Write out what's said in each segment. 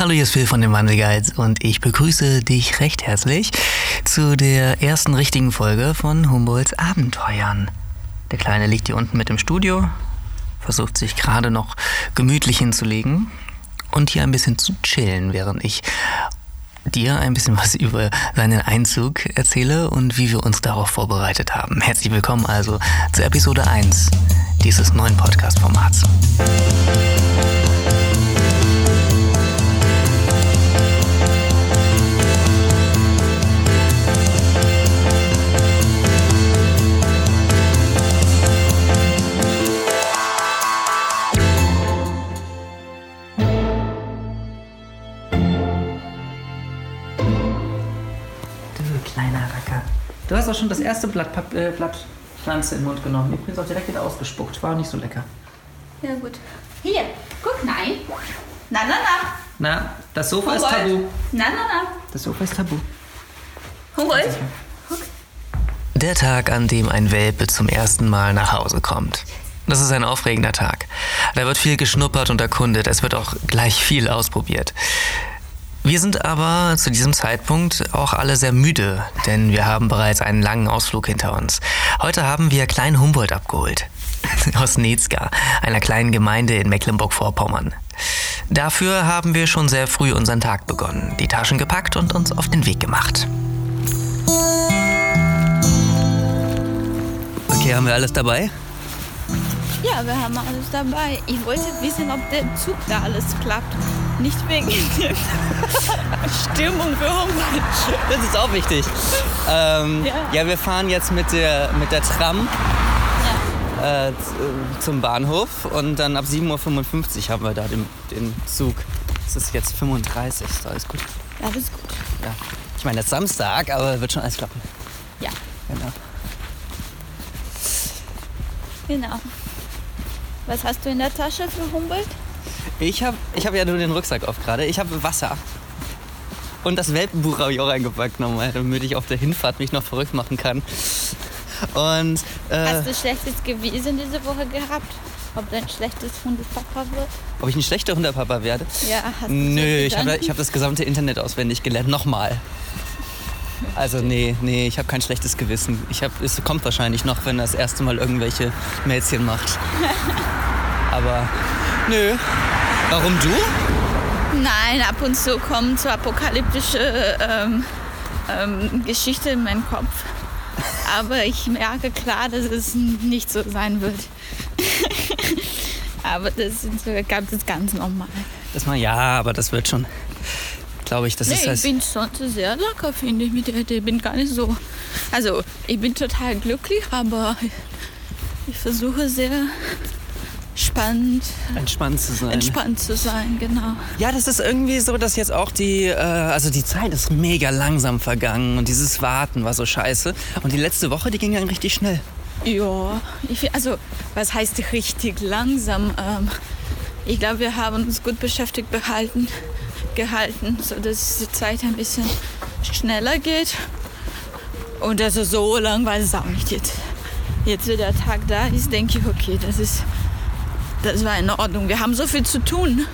Hallo, hier ist Phil von den Wandelguides und ich begrüße dich recht herzlich zu der ersten richtigen Folge von Humboldts Abenteuern. Der Kleine liegt hier unten mit im Studio, versucht sich gerade noch gemütlich hinzulegen und hier ein bisschen zu chillen, während ich dir ein bisschen was über seinen Einzug erzähle und wie wir uns darauf vorbereitet haben. Herzlich willkommen also zur Episode 1 dieses neuen Podcast-Formats. Schon das erste Blatt, Pap äh, Blatt Pflanze in den Mund genommen. Übrigens auch direkt wieder ausgespuckt. War auch nicht so lecker. Ja, gut. Hier, guck, nein. Na, na, na. Na, das Sofa ist Humboldt. tabu. Na, na, na. Das Sofa ist tabu. Humboldt. Der Tag, an dem ein Welpe zum ersten Mal nach Hause kommt. Das ist ein aufregender Tag. Da wird viel geschnuppert und erkundet. Es wird auch gleich viel ausprobiert. Wir sind aber zu diesem Zeitpunkt auch alle sehr müde, denn wir haben bereits einen langen Ausflug hinter uns. Heute haben wir Klein Humboldt abgeholt. Aus Netzka, einer kleinen Gemeinde in Mecklenburg-Vorpommern. Dafür haben wir schon sehr früh unseren Tag begonnen, die Taschen gepackt und uns auf den Weg gemacht. Okay, haben wir alles dabei? Ja, wir haben alles dabei. Ich wollte wissen, ob der Zug da alles klappt. Nicht wegen Stimmung für Humboldt. Das ist auch wichtig. Ähm, ja. Ja. wir fahren jetzt mit der, mit der Tram Ja. äh, äh, zum Bahnhof und dann ab 7.55 Uhr haben wir da den, den Zug. Es ist jetzt 35, ist alles gut. Alles gut. Ja. Ich meine, es ist Samstag, aber wird schon alles klappen. Ja, Genau. genau. Was hast du in der Tasche für Humboldt? Ich habe ich hab ja nur den Rucksack auf gerade. Ich habe Wasser. Und das Welpenbuch habe ich auch eingepackt nochmal, damit ich auf der Hinfahrt mich noch verrückt machen kann. Und äh, Hast du schlechtes Gewissen diese Woche gehabt? Ob du ein schlechtes Hundepapa wird? ob ich ein schlechter Hundepapa werde? Ja, hast du Nö, ich habe hab das gesamte Internet auswendig gelernt. Nochmal. Also nee, nee, ich habe kein schlechtes Gewissen. Ich hab, es kommt wahrscheinlich noch, wenn er das erste Mal irgendwelche Mädchen macht. Aber nö. Warum du? Nein, ab und zu kommen so apokalyptische ähm, ähm, Geschichten in meinen Kopf. Aber ich merke klar, dass es nicht so sein wird. Aber das ist das ist ganz normal. Das mal ja, aber das wird schon. Glaube ich, das Nee, ist ich das. bin sonst sehr locker, finde ich, mit der Idee. Ich bin gar nicht so. Also, ich bin total glücklich, aber ich versuche sehr spannend, Entspannt zu sein. entspannt zu sein, genau. Ja, das ist irgendwie so, dass jetzt auch die, äh, also die Zeit ist mega langsam vergangen und dieses Warten war so scheiße. Und die letzte Woche, die ging dann richtig schnell. Ja, ich, also was heißt richtig langsam? Ähm, ich glaube, wir haben uns gut beschäftigt behalten, gehalten, sodass die Zeit ein bisschen schneller geht. Und also so lang war es auch nicht jetzt. Jetzt, wo der Tag da ist, denke ich, okay, das ist, das war in Ordnung. Wir haben so viel zu tun.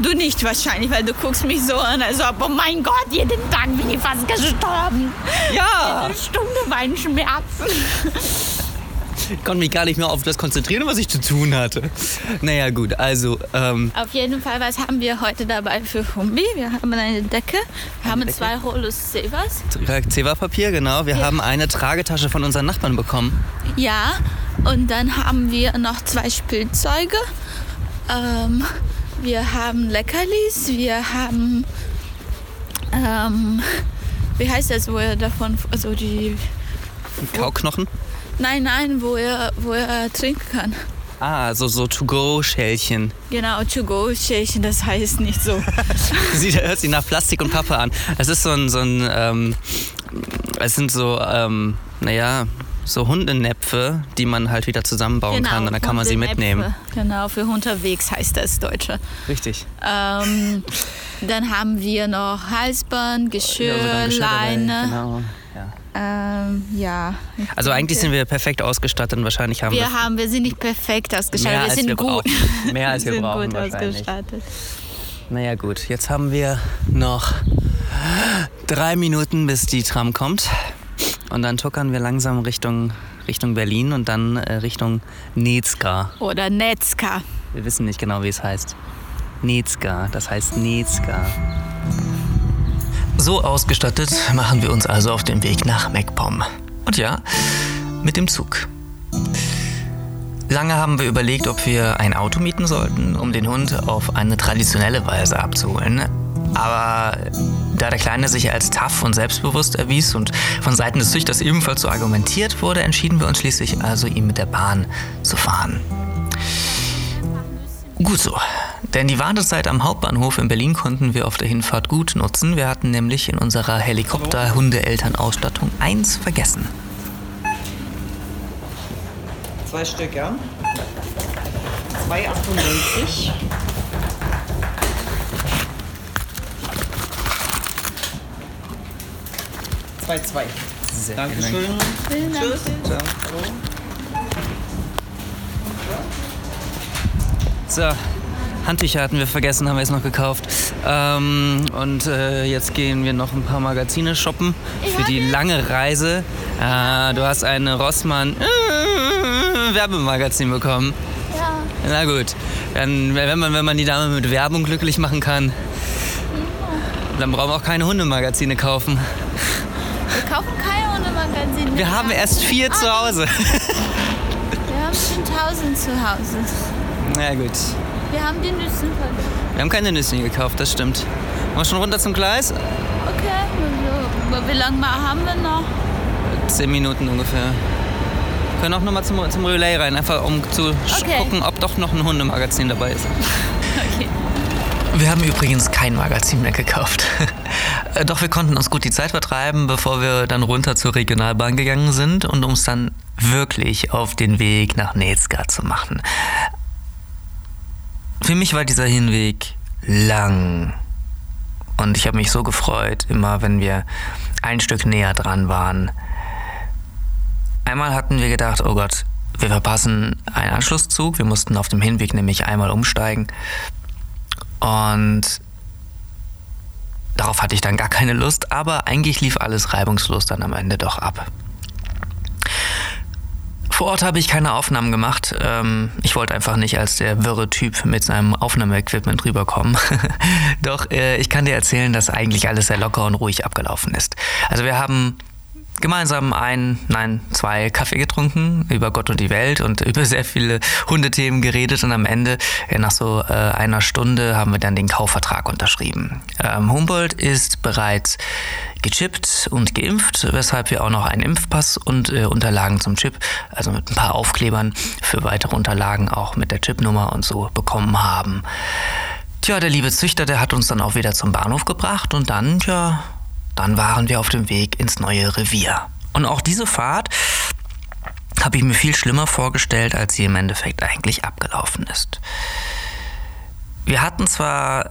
Du nicht wahrscheinlich, weil du guckst mich so an, als ob, oh mein Gott, jeden Tag bin ich fast gestorben. Ja! Eine Stunde meinen Schmerzen. Ich konnte mich gar nicht mehr auf das konzentrieren, was ich zu tun hatte. Naja, gut, also, ähm, Auf jeden Fall, was haben wir heute dabei für Humbi? Wir haben eine Decke, wir haben Decke. zwei Rollos Severs. Zewa-Papier, genau. Wir Ja. haben eine Tragetasche von unseren Nachbarn bekommen. Ja, und dann haben wir noch zwei Spielzeuge. Ähm, wir haben Leckerlis, wir haben, ähm, wie heißt das, wo er davon, also die, Kauknochen. nein, nein, wo er, wo er trinken kann. Ah, so, so To-Go-Schälchen. Genau, To-Go-Schälchen, das heißt nicht so. Sieht, hört sich nach Plastik und Pappe an. Es ist so ein, so ein ähm, es sind so, ähm, naja, so Hundenäpfe, die man halt wieder zusammenbauen kann und dann kann man sie mitnehmen. Genau, für unterwegs heißt das Deutsche. Richtig. Ähm, dann haben wir noch Halsband, Geschirr, Ja, sogar ein Geschirr dabei, Leine. Genau. Ja. Ähm, ja. Also eigentlich sind wir perfekt ausgestattet und wahrscheinlich haben wir, Wir haben, wir sind nicht perfekt ausgestattet, Mehr wir als sind wir gut. brauchen. Mehr als wir sind brauchen gut ausgestattet. Naja gut, jetzt haben wir noch drei Minuten, bis die Tram kommt. Und dann tuckern wir langsam Richtung, Richtung Berlin und dann äh, Richtung Nezka. Oder Netzka. Wir wissen nicht genau, wie es heißt. Nezka, das heißt Nezka. So ausgestattet machen wir uns also auf den Weg nach MacPom. Und ja, mit dem Zug. Lange haben wir überlegt, ob wir ein Auto mieten sollten, um den Hund auf eine traditionelle Weise abzuholen. Aber da der Kleine sich als tough und selbstbewusst erwies und von Seiten des Züchters ebenfalls so argumentiert wurde, entschieden wir uns schließlich also, ihn mit der Bahn zu fahren. Gut so, denn die Wartezeit am Hauptbahnhof in Berlin konnten wir auf der Hinfahrt gut nutzen. Wir hatten nämlich in unserer Helikopter-Hundeelternausstattung eins vergessen. Zwei Stück, ja? 2,98. Zwei, zwei. Sehr Dankeschön. Vielen Dank. Tschüss. Ciao. Hallo. So, Handtücher hatten wir vergessen, haben wir jetzt noch gekauft. Ähm, und äh, jetzt gehen wir noch ein paar Magazine shoppen für die lange Reise. Äh, du hast ein Rossmann äh, Werbemagazin bekommen. Ja. Na gut, dann, wenn, man, wenn man die Dame mit Werbung glücklich machen kann, dann brauchen wir auch keine Hundemagazine kaufen. Wir kaufen keine Hundemagazine. Wir haben erst vier zu Hause. Wir haben schon tausend zu Hause. Na gut, Wir haben die Nüssen verloren. wir haben keine Nüsse gekauft, das stimmt. Wollen wir schon runter zum Gleis? Okay, wie lange haben wir noch? Zehn Minuten ungefähr. Wir können auch nochmal zum, zum Relay rein, einfach um zu Okay. gucken, ob doch noch ein Hundemagazin dabei ist. Okay. Wir haben übrigens kein Magazin mehr gekauft. Äh, Doch wir konnten uns gut die Zeit vertreiben, bevor wir dann runter zur Regionalbahn gegangen sind und uns dann wirklich auf den Weg nach Nezga zu machen. Für mich war dieser Hinweg lang. Und ich habe mich so gefreut, immer wenn wir ein Stück näher dran waren. Einmal hatten wir gedacht, oh Gott, wir verpassen einen Anschlusszug. Wir mussten auf dem Hinweg nämlich einmal umsteigen. Und darauf hatte ich dann gar keine Lust, aber eigentlich lief alles reibungslos dann am Ende doch ab. Vor Ort habe ich keine Aufnahmen gemacht. Ähm, ich wollte einfach nicht als der wirre Typ mit seinem Aufnahmeequipment rüberkommen. Doch äh, ich kann dir erzählen, dass eigentlich alles sehr locker und ruhig abgelaufen ist. Also wir haben gemeinsam ein, nein, zwei Kaffee getrunken über Gott und die Welt und über sehr viele Hundethemen geredet und am Ende, äh, nach so äh, einer Stunde, haben wir dann den Kaufvertrag unterschrieben. Ähm, Humboldt ist bereits gechippt und geimpft, weshalb wir auch noch einen Impfpass und äh, Unterlagen zum Chip, also mit ein paar Aufklebern für weitere Unterlagen auch mit der Chipnummer und so bekommen haben. Tja, der liebe Züchter, der hat uns dann auch wieder zum Bahnhof gebracht und dann, tja, dann waren wir auf dem Weg ins neue Revier. Und auch diese Fahrt habe ich mir viel schlimmer vorgestellt, als sie im Endeffekt eigentlich abgelaufen ist. Wir hatten zwar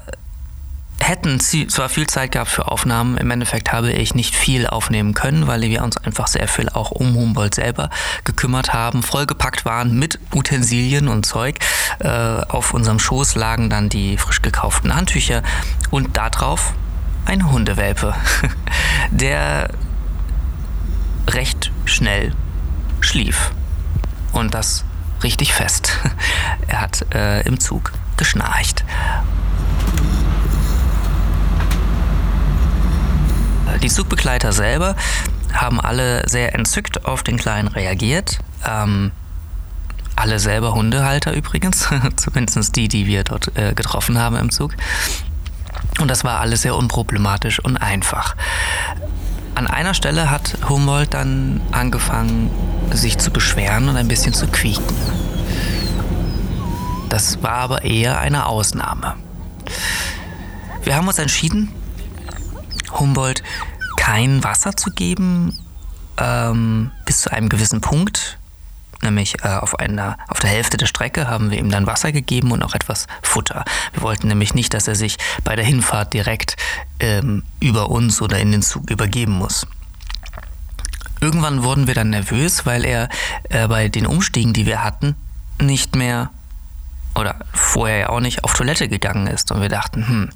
hätten zwar viel Zeit gehabt für Aufnahmen, im Endeffekt habe ich nicht viel aufnehmen können, weil wir uns einfach sehr viel auch um Humboldt selber gekümmert haben, vollgepackt waren mit Utensilien und Zeug. Äh, auf unserem Schoß lagen dann die frisch gekauften Handtücher und darauf ein Hundewelpe, der recht schnell schlief. Und das richtig fest. Er hat äh, im Zug geschnarcht. Die Zugbegleiter selber haben alle sehr entzückt auf den Kleinen reagiert. Ähm, alle selber Hundehalter übrigens, zumindest die, die wir dort äh, getroffen haben im Zug. Und das war alles sehr unproblematisch und einfach. An einer Stelle hat Humboldt dann angefangen, sich zu beschweren und ein bisschen zu quieken. Das war aber eher eine Ausnahme. Wir haben uns entschieden, Humboldt kein Wasser zu geben ähm, bis zu einem gewissen Punkt. Nämlich äh, auf, einer, auf der Hälfte der Strecke haben wir ihm dann Wasser gegeben und auch etwas Futter. Wir wollten nämlich nicht, dass er sich bei der Hinfahrt direkt ähm, über uns oder in den Zug übergeben muss. Irgendwann wurden wir dann nervös, weil er äh, bei den Umstiegen, die wir hatten, nicht mehr oder vorher ja auch nicht, auf Toilette gegangen ist. Und wir dachten, hm,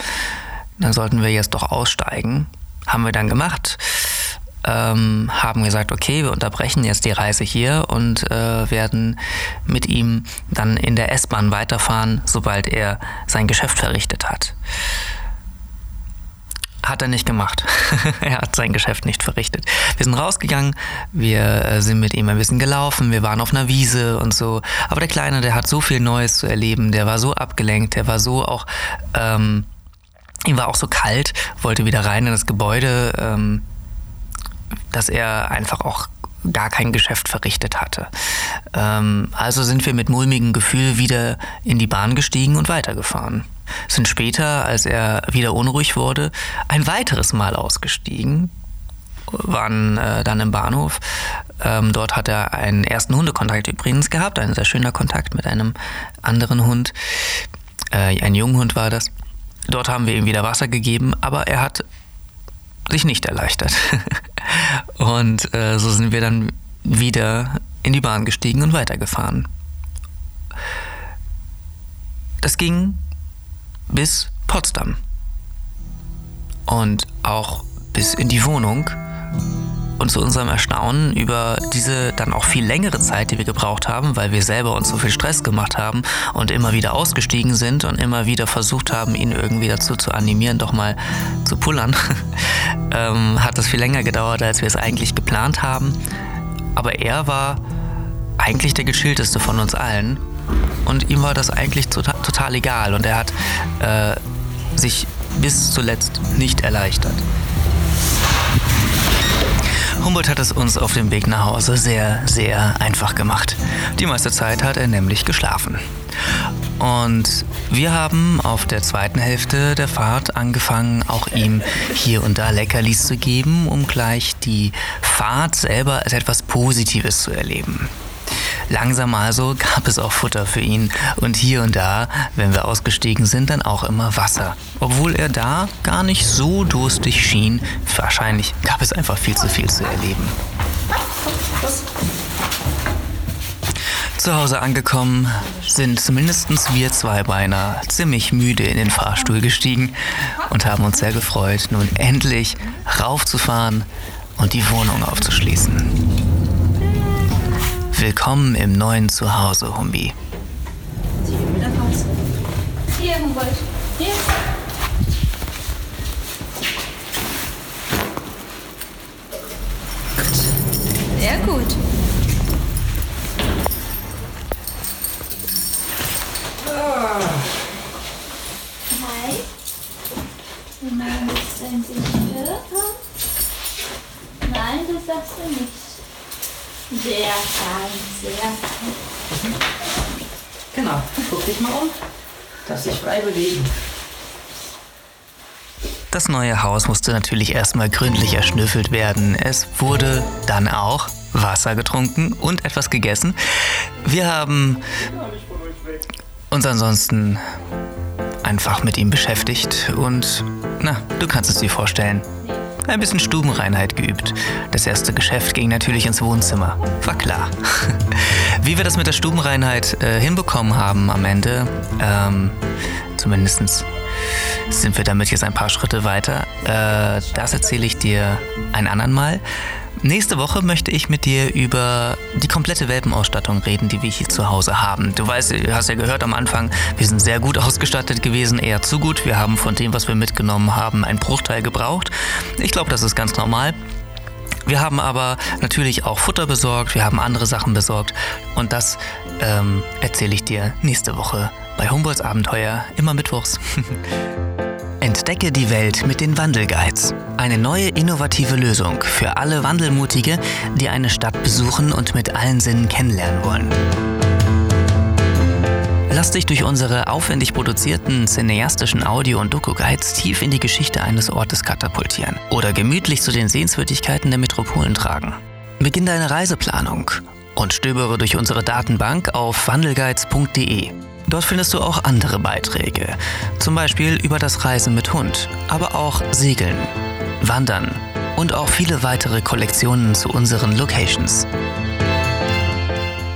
dann sollten wir jetzt doch aussteigen. Haben wir dann gemacht. Ähm, haben gesagt, okay, wir unterbrechen jetzt die Reise hier und äh, werden mit ihm dann in der S-Bahn weiterfahren, sobald er sein Geschäft verrichtet hat. Hat er nicht gemacht. er hat sein Geschäft nicht verrichtet. Wir sind rausgegangen, wir äh, sind mit ihm ein bisschen gelaufen, wir waren auf einer Wiese und so. Aber der Kleine, der hat so viel Neues zu erleben, der war so abgelenkt, der war so auch, ähm, ihm war auch so kalt, wollte wieder rein in das Gebäude, ähm, dass er einfach auch gar kein Geschäft verrichtet hatte. Ähm, also sind wir mit mulmigem Gefühl wieder in die Bahn gestiegen und weitergefahren sind später, als er wieder unruhig wurde, ein weiteres Mal ausgestiegen, waren äh, dann im Bahnhof. Ähm, dort hat er einen ersten Hundekontakt übrigens gehabt, ein sehr schöner Kontakt mit einem anderen Hund. Äh, ein Junghund war das. Dort haben wir ihm wieder Wasser gegeben, aber er hat sich nicht erleichtert. und äh, so sind wir dann wieder in die Bahn gestiegen und weitergefahren. Das ging bis Potsdam. Und auch bis in die Wohnung. Und zu unserem Erstaunen über diese dann auch viel längere Zeit, die wir gebraucht haben, weil wir selber uns so viel Stress gemacht haben und immer wieder ausgestiegen sind und immer wieder versucht haben, ihn irgendwie dazu zu animieren, doch mal zu pullern, ähm, hat das viel länger gedauert, als wir es eigentlich geplant haben. Aber er war eigentlich der gechillteste von uns allen und ihm war das eigentlich total, total egal und er hat äh, sich bis zuletzt nicht erleichtert. Humboldt hat es uns auf dem Weg nach Hause sehr, sehr einfach gemacht. Die meiste Zeit hat er nämlich geschlafen. Und wir haben auf der zweiten Hälfte der Fahrt angefangen, auch ihm hier und da Leckerlis zu geben, um gleich die Fahrt selber als etwas Positives zu erleben. Langsam also gab es auch Futter für ihn und hier und da, wenn wir ausgestiegen sind, dann auch immer Wasser. Obwohl er da gar nicht so durstig schien, wahrscheinlich gab es einfach viel zu viel zu erleben. Zu Hause angekommen sind zumindest wir Zweibeiner ziemlich müde in den Fahrstuhl gestiegen und haben uns sehr gefreut, nun endlich raufzufahren und die Wohnung aufzuschließen. Willkommen im neuen Zuhause, Humbi. Hier, Humboldt. Hier. Gut. Sehr gut. Hi. Nein, das sind Sie nicht Nein, das sagst du nicht. Sehr fein, sehr fein. Genau. Guck dich mal um. Darf sich frei bewegen. Das neue Haus musste natürlich erstmal gründlich erschnüffelt werden. Es wurde dann auch Wasser getrunken und etwas gegessen. Wir haben uns ansonsten einfach mit ihm beschäftigt und, na, du kannst es dir vorstellen. Ein bisschen Stubenreinheit geübt. Das erste Geschäft ging natürlich ins Wohnzimmer. War klar. Wie wir das mit der Stubenreinheit äh, hinbekommen haben am Ende, ähm, zumindest sind wir damit jetzt ein paar Schritte weiter. Äh, das erzähle ich dir ein andern Mal. Nächste Woche möchte ich mit dir über die komplette Welpenausstattung reden, die wir hier zu Hause haben. Du weißt, du hast ja gehört am Anfang, wir sind sehr gut ausgestattet gewesen, eher zu gut. Wir haben von dem, was wir mitgenommen haben, einen Bruchteil gebraucht. Ich glaube, das ist ganz normal. Wir haben aber natürlich auch Futter besorgt, wir haben andere Sachen besorgt und das ähm, erzähle ich dir nächste Woche bei Humboldts Abenteuer, immer mittwochs. Entdecke die Welt mit den Wandelguides. Eine neue innovative Lösung für alle Wandelmutige, die eine Stadt besuchen und mit allen Sinnen kennenlernen wollen. Lass dich durch unsere aufwendig produzierten cineastischen Audio- und Doku-Guides tief in die Geschichte eines Ortes katapultieren oder gemütlich zu den Sehenswürdigkeiten der Metropolen tragen. Beginn deine Reiseplanung und stöbere durch unsere Datenbank auf wandelguides.de. Dort findest du auch andere Beiträge, zum Beispiel über das Reisen mit Hund, aber auch Segeln, Wandern und auch viele weitere Kollektionen zu unseren Locations.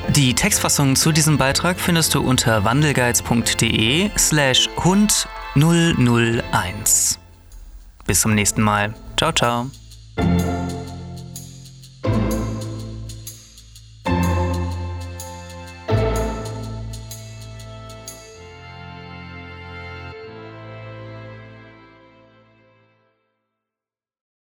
Die Textfassung zu diesem Beitrag findest du unter wandelgeiz.de slash hund 001. Bis zum nächsten Mal. Ciao, ciao.